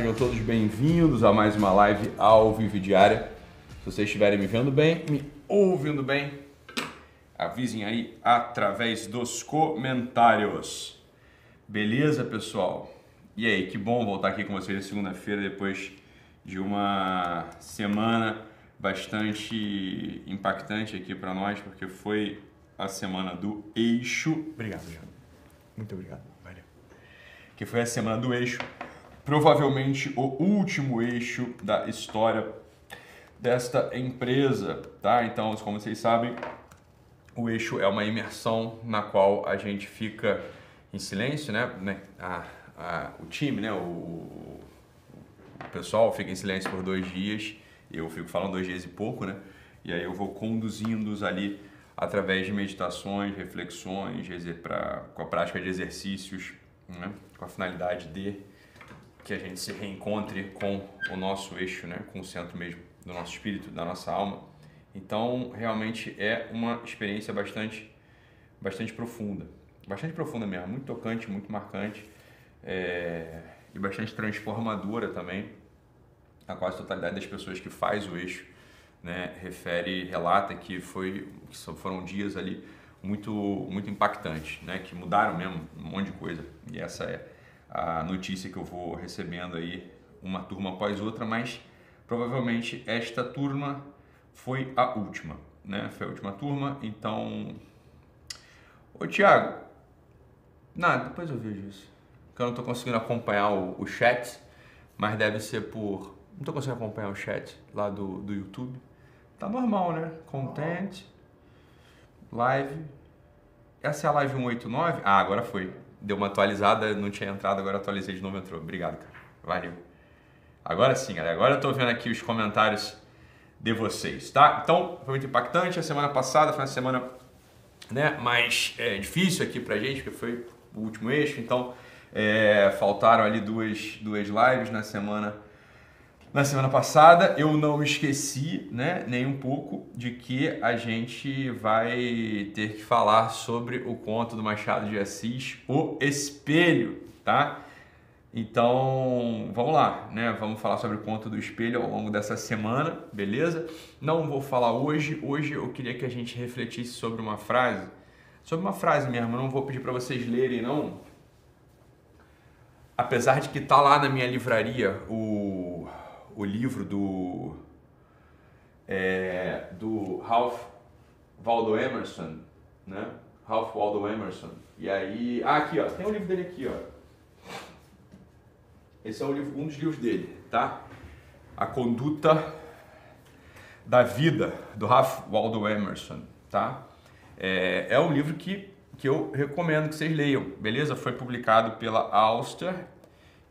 sejam todos bem-vindos a mais uma live ao vivo diária. Se vocês estiverem me vendo bem, me ouvindo bem, avisem aí através dos comentários. Beleza, pessoal? E aí, que bom voltar aqui com vocês na segunda-feira depois de uma semana bastante impactante aqui para nós, porque foi a semana do eixo. Obrigado, Jean. Muito obrigado. Valeu. Que foi a semana do eixo provavelmente o último eixo da história desta empresa, tá? Então, como vocês sabem, o eixo é uma imersão na qual a gente fica em silêncio, né? né? A, a, o time, né? O, o, pessoal fica em silêncio por dois dias. Eu fico falando dois dias e pouco, né? E aí eu vou conduzindo-os ali através de meditações, reflexões, com a prática de exercícios, né? com a finalidade de que a gente se reencontre com o nosso eixo, né? com o centro mesmo do nosso espírito, da nossa alma. Então, realmente é uma experiência bastante, bastante profunda. Bastante profunda mesmo, muito tocante, muito marcante é, e bastante transformadora também. A quase totalidade das pessoas que faz o eixo né, refere, relata que, foi, que foram dias ali muito, muito impactantes, né, que mudaram mesmo um monte de coisa. E essa é a notícia que eu vou recebendo aí, uma turma após outra, mas provavelmente esta turma foi a última, né? Foi a última turma, então. Ô Thiago, nada, depois eu vejo isso. Porque eu não estou conseguindo acompanhar o, o, chat, mas deve ser por. Não estou conseguindo acompanhar o chat lá do, do YouTube. Tá normal, né? Content, live. Essa é a live 189? Ah, agora foi deu uma atualizada, não tinha entrado, agora atualizei de novo entrou. Obrigado, cara. Valeu. Agora sim, galera. Agora eu tô vendo aqui os comentários de vocês, tá? Então, foi muito impactante. A semana passada foi uma semana né, mais é, difícil aqui pra gente, porque foi o último eixo. Então, é, faltaram ali duas, duas lives na semana na semana passada. Eu não esqueci, né, nem um pouco, de que a gente vai ter que falar sobre o conto do Machado de Assis, O Espelho, tá? Então, vamos lá, né? Vamos falar sobre o conto do espelho ao longo dessa semana, beleza? Não vou falar hoje. Hoje eu queria que a gente refletisse sobre uma frase, sobre uma frase mesmo. Eu não vou pedir para vocês lerem, não. Apesar de que tá lá na minha livraria o o livro do, é, do Ralph Waldo Emerson, né? Ralph Waldo Emerson. E aí, ah, aqui ó, tem um livro dele aqui ó. Esse é um, livro, um dos livros dele, tá? A Conduta da Vida, do Ralph Waldo Emerson, tá? É, é um livro que, que eu recomendo que vocês leiam, beleza? Foi publicado pela Auster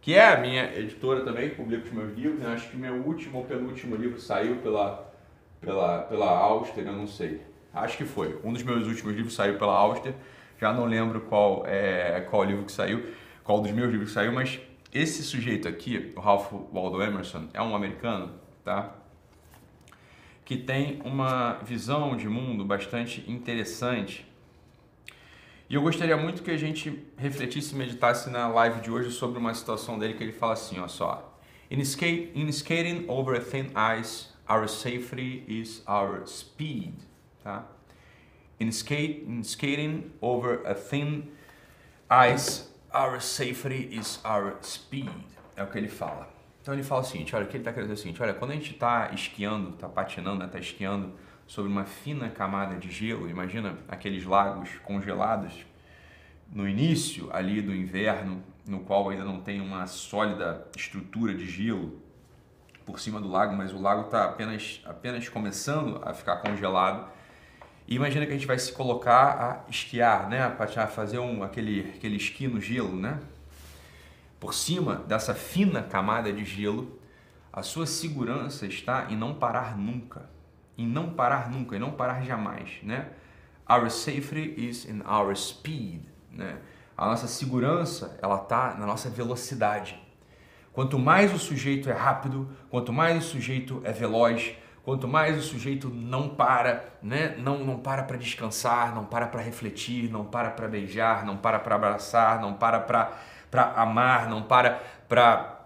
que é a minha editora também, que publica os meus livros. Né? Acho que meu último ou penúltimo livro saiu pela, pela, pela Auster, eu não sei. Acho que foi. Um dos meus últimos livros saiu pela Auster. Já não lembro qual é qual livro que saiu, qual dos meus livros que saiu, mas esse sujeito aqui, o Ralph Waldo Emerson, é um americano, tá? Que tem uma visão de mundo bastante interessante e eu gostaria muito que a gente refletisse e meditasse na live de hoje sobre uma situação dele que ele fala assim, ó só. In, skate, in skating over thin ice, our safety is our speed. Tá? In, skate, in skating over a thin ice, our safety is our speed. É o que ele fala. Então ele fala o seguinte, olha, o que ele está querendo dizer é o seguinte, olha, quando a gente está esquiando, está patinando, está né, esquiando sobre uma fina camada de gelo. Imagina aqueles lagos congelados no início ali do inverno, no qual ainda não tem uma sólida estrutura de gelo por cima do lago, mas o lago está apenas, apenas começando a ficar congelado. E imagina que a gente vai se colocar a esquiar, né? a fazer um, aquele, aquele esqui no gelo, né? Por cima dessa fina camada de gelo, a sua segurança está em não parar nunca em não parar nunca, em não parar jamais, né? Our safety is in our speed, né? A nossa segurança, ela tá na nossa velocidade. Quanto mais o sujeito é rápido, quanto mais o sujeito é veloz, quanto mais o sujeito não para, né? Não não para para descansar, não para para refletir, não para para beijar, não para para abraçar, não para para para amar, não para para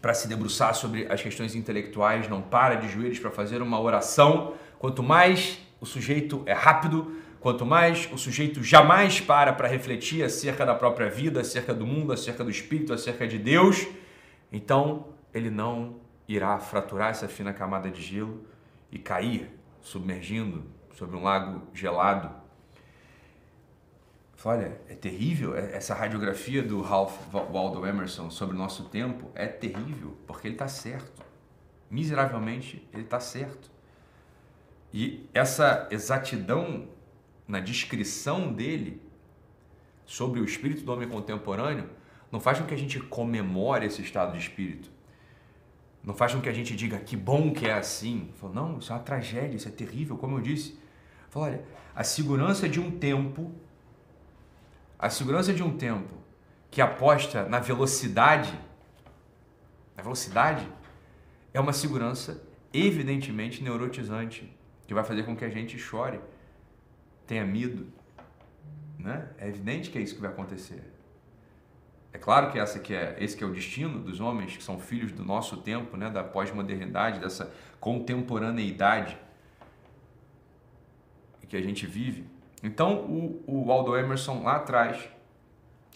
para se debruçar sobre as questões intelectuais, não para de joelhos para fazer uma oração. Quanto mais o sujeito é rápido, quanto mais o sujeito jamais para para refletir acerca da própria vida, acerca do mundo, acerca do espírito, acerca de Deus, então ele não irá fraturar essa fina camada de gelo e cair submergindo sobre um lago gelado. Olha, é terrível é, essa radiografia do Ralph Waldo Emerson sobre o nosso tempo é terrível porque ele está certo. Miseravelmente ele está certo. E essa exatidão na descrição dele sobre o espírito do homem contemporâneo não faz com que a gente comemore esse estado de espírito. Não faz com que a gente diga que bom que é assim. Falo, não, isso é uma tragédia, isso é terrível, como eu disse. Olha, a segurança de um tempo, a segurança de um tempo que aposta na velocidade, na velocidade, é uma segurança evidentemente neurotizante, que vai fazer com que a gente chore, tenha medo. Né? É evidente que é isso que vai acontecer. É claro que essa que é, esse que é o destino dos homens que são filhos do nosso tempo, né, da pós-modernidade, dessa contemporaneidade que a gente vive. Então, o, o Aldo Emerson lá atrás,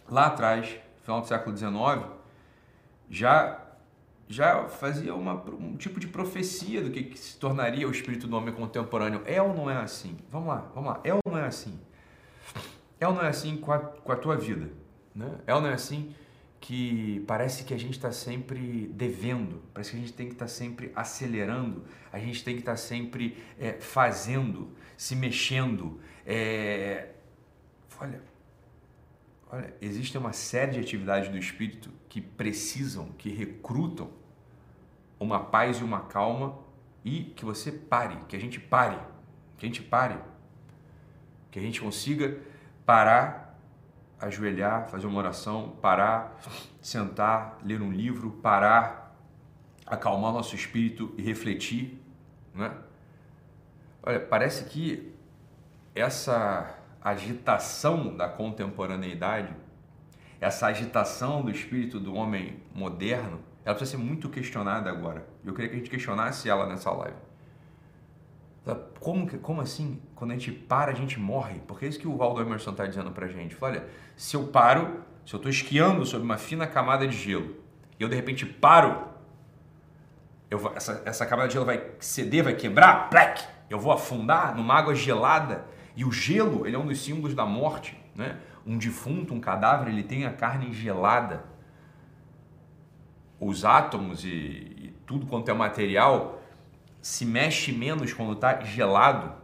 lá atrás, final do século XIX, já já fazia uma, um tipo de profecia do que, que, se tornaria o espírito do homem contemporâneo. É ou não é assim? Vamos lá, vamos lá. É ou não é assim? É ou não é assim com a, com a tua vida? Né? É ou não é assim que parece que a gente está sempre devendo, parece que a gente tem que estar tá sempre acelerando, a gente tem que estar tá sempre é, fazendo, se mexendo. É... Olha, olha, existe uma série de atividades do espírito que precisam, que recrutam uma paz e uma calma e que você pare, que a gente pare, que a gente pare, que a gente consiga parar ajoelhar, fazer uma oração, parar, sentar, ler um livro, parar, acalmar nosso espírito e refletir, né? Olha, parece que essa agitação da contemporaneidade, essa agitação do espírito do homem moderno, ela precisa ser muito questionada agora. Eu queria que a gente questionasse ela nessa live. Como, como assim? Quando a gente para, a gente morre. Porque é isso que o Waldo Emerson está dizendo para a gente. Olha, se eu paro, se eu estou esquiando sobre uma fina camada de gelo e eu de repente paro, eu essa, essa camada de gelo vai ceder, vai quebrar, plec, eu vou afundar numa água gelada. E o gelo, ele é um dos símbolos da morte. Né? Um defunto, um cadáver, ele tem a carne gelada. Os átomos e, e tudo quanto é material se mexe menos quando está gelado.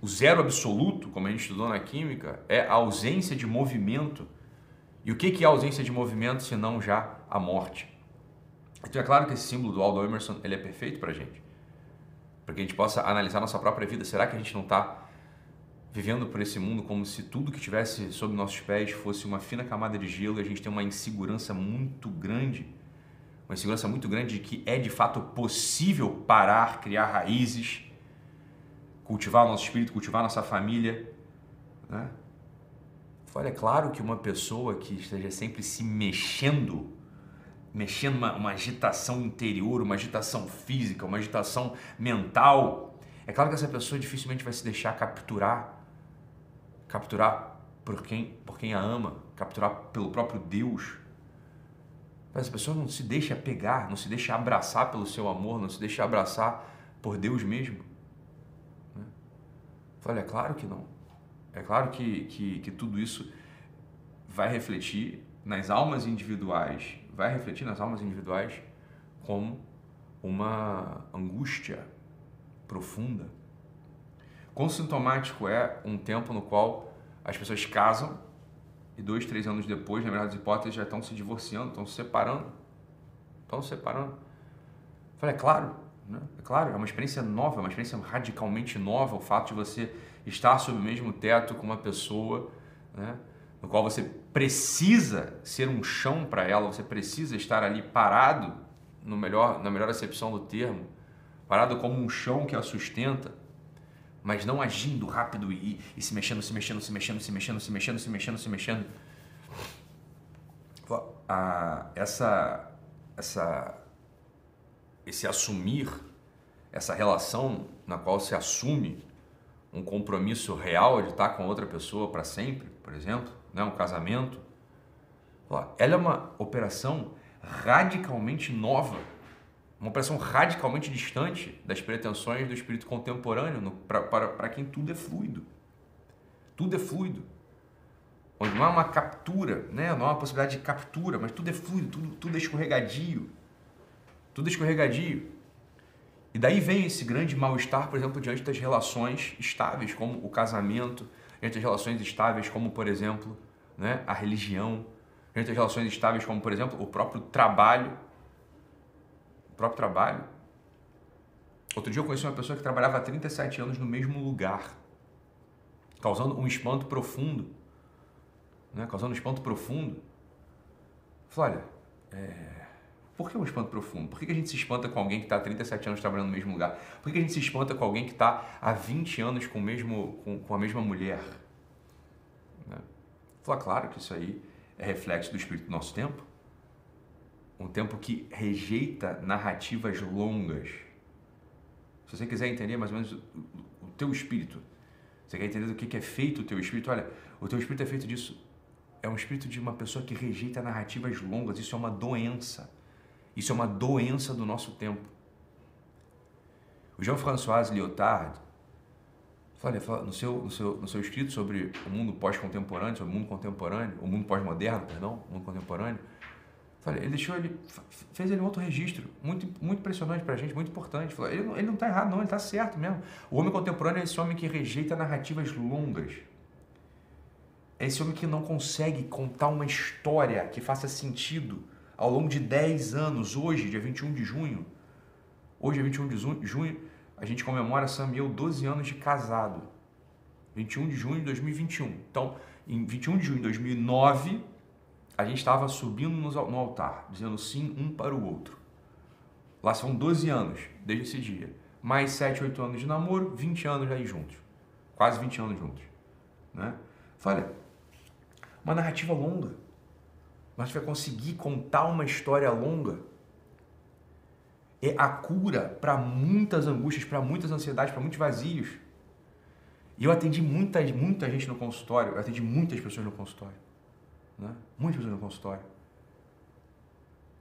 O zero absoluto, como a gente estudou na química, é a ausência de movimento. E o que é a ausência de movimento se não já a morte? Então é claro que esse símbolo do Aldo Emerson ele é perfeito para a gente. Para que a gente possa analisar nossa própria vida. Será que a gente não está vivendo por esse mundo como se tudo que tivesse sob nossos pés fosse uma fina camada de gelo e a gente tem uma insegurança muito grande uma insegurança muito grande de que é de fato possível parar, criar raízes, cultivar o nosso espírito, cultivar a nossa família. Né? Olha, é claro que uma pessoa que esteja sempre se mexendo, mexendo uma, uma agitação interior, uma agitação física, uma agitação mental, é claro que essa pessoa dificilmente vai se deixar capturar, capturar por quem, por quem a ama, capturar pelo próprio Deus. Mas a pessoa não se deixa pegar, não se deixa abraçar pelo seu amor, não se deixa abraçar por Deus mesmo. Né? Olha, é claro que não. É claro que, que, que tudo isso vai refletir nas almas individuais, vai refletir nas almas individuais como uma angústia profunda. Quão sintomático é um tempo no qual as pessoas casam e dois, três anos depois, na melhor das hipóteses, já estão se divorciando, estão se separando. Estão se separando. Eu falei, é claro, né? é claro, é uma experiência nova, é uma experiência radicalmente nova o fato de você estar sob o mesmo teto com uma pessoa, né? no qual você precisa ser um chão para ela, você precisa estar ali parado, no melhor, na melhor acepção do termo, parado como um chão que a sustenta, mas não agindo rápido e, e, se mexendo, se mexendo, se mexendo, se mexendo, se mexendo, se mexendo, se mexendo. Essa, essa esse assumir, essa relação na qual se assume um compromisso real de estar com outra pessoa para sempre, por exemplo, né? um casamento, ela é uma operação radicalmente nova, uma operação radicalmente distante das pretensões do espírito contemporâneo para quem tudo é fluido. Tudo é fluido. Onde não há uma captura, né? não há uma possibilidade de captura, mas tudo é fluido, tudo, tudo é escorregadio. Tudo é escorregadio. E daí vem esse grande mal-estar, por exemplo, diante das relações estáveis, como o casamento, diante das relações estáveis, como, por exemplo, né, a religião, diante das relações estáveis, como, por exemplo, o próprio trabalho. O próprio trabalho. Outro dia eu conheci uma pessoa que trabalhava há 37 anos no mesmo lugar, causando um espanto profundo. Né, causando um espanto profundo. Falei, olha, é por que um espanto profundo? Por que a gente se espanta com alguém que está há 37 anos trabalhando no mesmo lugar? Por que a gente se espanta com alguém que está há 20 anos com, mesmo, com, com a mesma mulher? Né? Claro que isso aí é reflexo do espírito do nosso tempo. Um tempo que rejeita narrativas longas. Se você quiser entender mais ou menos o, o teu espírito, você quer entender do que é feito o teu espírito, olha, o teu espírito é feito disso. É um espírito de uma pessoa que rejeita narrativas longas. Isso é uma doença. Isso é uma doença do nosso tempo. O Jean-François Lyotard, fala, no, seu, no, seu, no seu escrito sobre o mundo pós-contemporâneo, sobre o mundo contemporâneo, o mundo pós-moderno, perdão, o mundo contemporâneo, fala, ele deixou ele fez ele um outro registro muito muito impressionante para a gente, muito importante. Fala, ele, ele não está errado, não, ele está certo mesmo. O homem contemporâneo é esse homem que rejeita narrativas longas. É esse homem que não consegue contar uma história que faça sentido ao longo de 10 anos, hoje, dia 21 de junho, hoje é 21 de junho, a gente comemora Sam eu 12 anos de casado. 21 de junho de 2021. Então, em 21 de junho de 2009, a gente estava subindo no altar, dizendo sim um para o outro. Lá são 12 anos desde esse dia. Mais 7, 8 anos de namoro, 20 anos aí juntos. Quase 20 anos juntos. Né? Olha, uma narrativa longa mas vai conseguir contar uma história longa. É a cura para muitas angústias, para muitas ansiedades, para muitos vazios. E eu atendi muita, muita gente no consultório, eu atendi muitas pessoas no consultório. Né? Muitas pessoas no consultório.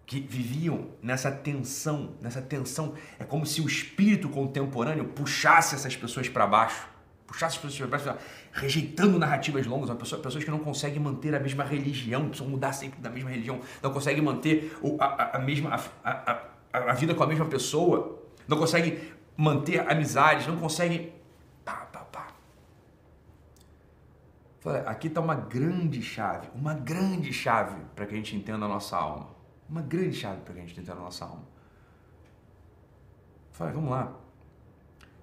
Que viviam nessa tensão, nessa tensão. É como se o espírito contemporâneo puxasse essas pessoas para baixo puxar as pessoas para baixo, rejeitando narrativas longas, pessoa, pessoas que não conseguem manter a mesma religião, precisam mudar sempre da mesma religião, não conseguem manter a, a, a mesma a, a, vida com a mesma pessoa, não conseguem manter amizades, não conseguem. Aqui está uma grande chave, uma grande chave para que a gente entenda a nossa alma. Uma grande chave para que a gente entenda a nossa alma. Falei, vamos lá.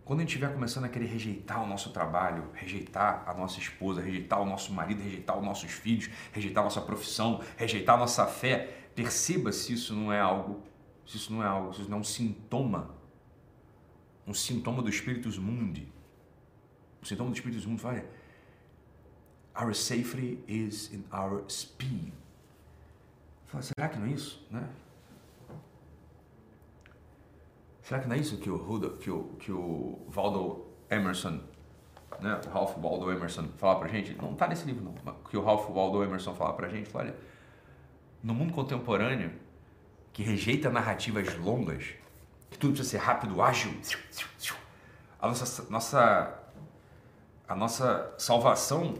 Quando a gente estiver começando a querer rejeitar o nosso trabalho, rejeitar a nossa esposa, rejeitar o nosso marido, rejeitar os nossos filhos, rejeitar a nossa profissão, rejeitar a nossa fé, perceba se isso não é algo, se isso não é algo, se isso não é um sintoma, um sintoma do Espíritus Mundi. O sintoma do Espíritus Mundi, olha, our safety is in our speed. Fala, será que não é isso? Né? Será que não é isso que o, Rudolph, que o, que o Waldo Emerson, né, o Ralph Waldo Emerson fala pra gente? Não está nesse livro não, que o Ralph Waldo Emerson fala pra gente, fala, olha, no mundo contemporâneo, que rejeita narrativas longas, que tudo precisa ser rápido, ágil, a nossa, nossa, a nossa salvação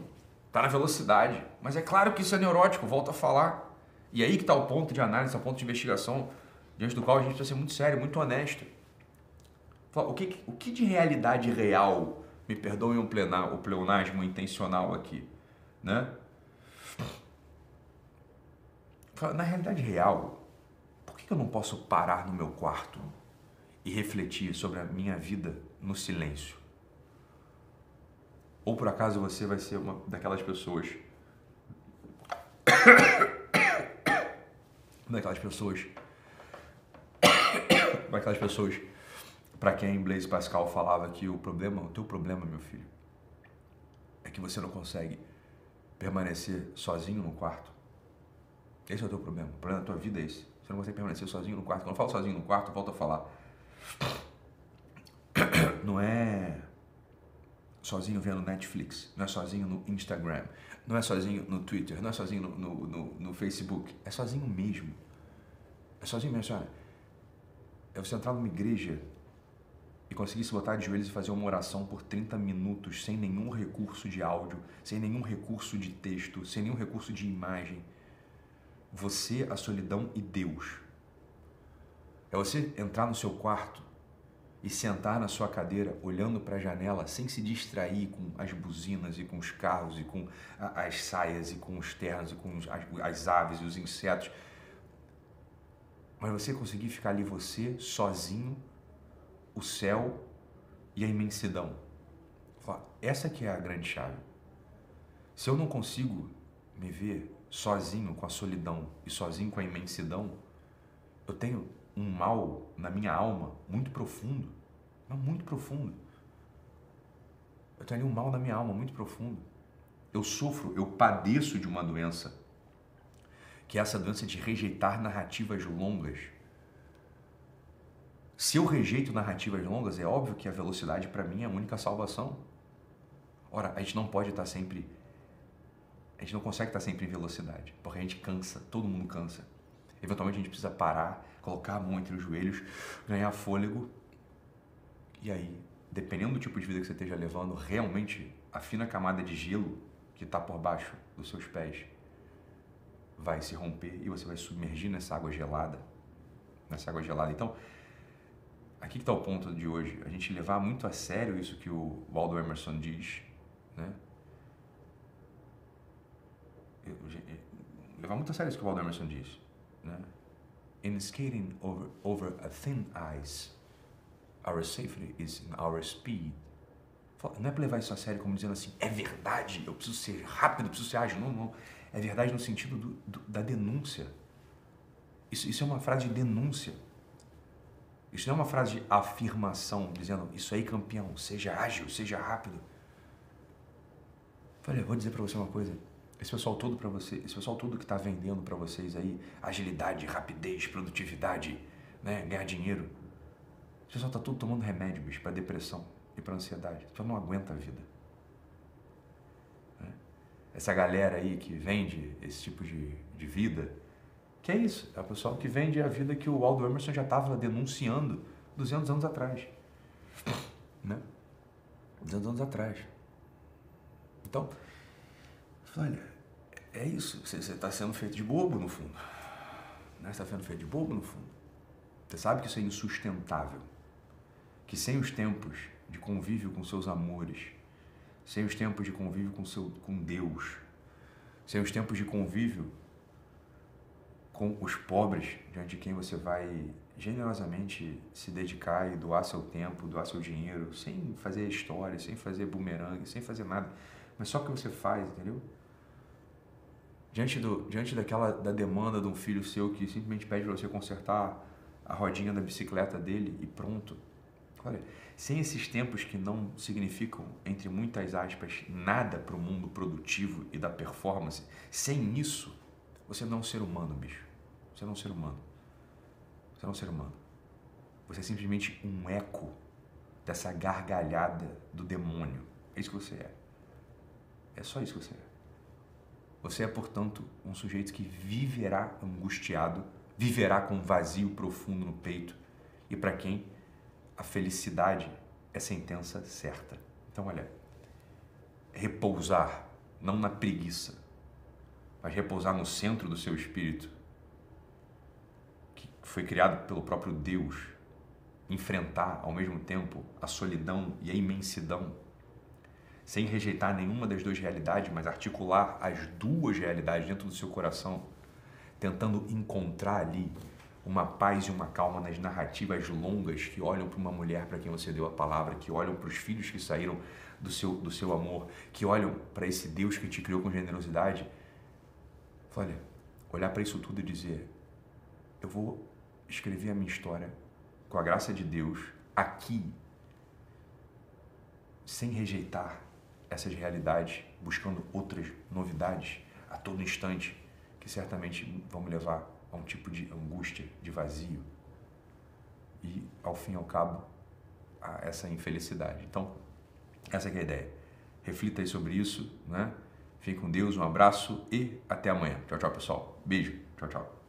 está na velocidade. Mas é claro que isso é neurótico, volto a falar. E aí que está o ponto de análise, o ponto de investigação, diante do qual a gente precisa ser muito sério, muito honesto. O que, o que de realidade real, me perdoem o, plenar, o pleonasmo intencional aqui, né? Na realidade real, por que eu não posso parar no meu quarto e refletir sobre a minha vida no silêncio? Ou por acaso você vai ser uma daquelas pessoas. daquelas pessoas. daquelas pessoas para quem Blaise Pascal falava que o problema, o teu problema, meu filho, é que você não consegue permanecer sozinho no quarto. Esse é o teu problema. O problema da tua vida é esse. Você não consegue permanecer sozinho no quarto. Quando eu falo sozinho no quarto, eu volto a falar. Não é sozinho vendo Netflix, não é sozinho no Instagram, não é sozinho no Twitter, não é sozinho no, no, no, no Facebook, é sozinho mesmo. É sozinho mesmo. É você entrar numa igreja e conseguir se botar de joelhos e fazer uma oração por 30 minutos sem nenhum recurso de áudio, sem nenhum recurso de texto, sem nenhum recurso de imagem. Você, a solidão e Deus. É você entrar no seu quarto e sentar na sua cadeira olhando para a janela sem se distrair com as buzinas e com os carros e com as saias e com os ternos e com as, aves e os insetos. Mas você conseguir ficar ali você sozinho, o céu e a imensidão. Essa que é a grande chave. Se eu não consigo me ver sozinho com a solidão e sozinho com a imensidão, eu tenho um mal na minha alma muito profundo, mas muito profundo. Eu tenho um mal na minha alma muito profundo. Eu sofro, eu padeço de uma doença, que é essa doença de rejeitar narrativas longas. Se eu rejeito narrativas longas, é óbvio que a velocidade para mim é a única salvação. Ora, a gente não pode estar sempre. A gente não consegue estar sempre em velocidade, porque a gente cansa, todo mundo cansa. Eventualmente a gente precisa parar, colocar a mão entre os joelhos, ganhar fôlego. E aí, dependendo do tipo de vida que você esteja levando, realmente a fina camada de gelo que está por baixo dos seus pés vai se romper e você vai submergir nessa água gelada. Nessa água gelada. Então, aqui que está o ponto de hoje. A gente levar muito a sério isso que o Waldo Emerson diz, né? Levar muito a sério isso que o Waldo Emerson diz. Né? In skating over, over a thin ice, our safety is in our speed. Não é para levar isso a sério como dizendo assim, é verdade, eu preciso ser rápido, eu preciso ser ágil. Não, não. É verdade no sentido do, do, da denúncia. Isso, isso é uma frase de denúncia. Isso não é uma frase de afirmação, dizendo, isso aí campeão, seja ágil, seja rápido. Falei, vou dizer para você uma coisa, esse pessoal todo para você, esse pessoal todo que está vendendo para vocês aí agilidade, rapidez, produtividade, né, ganhar dinheiro. Esse pessoal está tudo tomando remédio, bicho, para depressão e para ansiedade. Esse pessoal não aguenta a vida. Né? Essa galera aí que vende esse tipo de, de vida, que é isso, é o pessoal que vende a vida que o Aldo Emerson já estava denunciando 200 anos atrás. Né? 200 anos atrás. Então, olha, é isso. Você está sendo feito de bobo, no fundo. Né? Você está sendo feito de bobo, no fundo. Você sabe que isso é insustentável. Que sem os tempos de convívio com seus amores, sem os tempos de convívio com, seu, com Deus, sem os tempos de convívio com os pobres, diante de quem você vai generosamente se dedicar e doar seu tempo, doar seu dinheiro, sem fazer história, sem fazer bumerangue, sem fazer nada, mas só o que você faz, entendeu? Diante, do, diante daquela da demanda de um filho seu que simplesmente pede para você consertar a rodinha da bicicleta dele e pronto. Olha, sem esses tempos que não significam, entre muitas aspas, nada para o mundo produtivo e da performance, sem isso, você não é um ser humano, bicho. Você não é um ser humano. Você não é um ser humano. Você é simplesmente um eco dessa gargalhada do demônio. É isso que você é. É só isso que você é. Você é, portanto, um sujeito que viverá angustiado, viverá com um vazio profundo no peito e para quem a felicidade é sentença certa. Então, olha, repousar não na preguiça, mas repousar no centro do seu espírito, que foi criado pelo próprio Deus, enfrentar ao mesmo tempo a solidão e a imensidão sem rejeitar nenhuma das duas realidades, mas articular as duas realidades dentro do seu coração, tentando encontrar ali uma paz e uma calma nas narrativas longas que olham para uma mulher para quem você deu a palavra, que olham para os filhos que saíram do seu, do seu amor, que olham para esse Deus que te criou com generosidade. Olha, olhar para isso tudo e dizer: eu vou escrever a minha história com a graça de Deus aqui, sem rejeitar essas realidades, buscando outras novidades a todo instante, que certamente vão me levar a um tipo de angústia, de vazio e, ao fim e ao cabo, a essa infelicidade. Então, essa é a ideia. Reflita aí sobre isso, né? Fique com Deus, um abraço e até amanhã. Tchau, tchau, pessoal. Beijo. Tchau, tchau.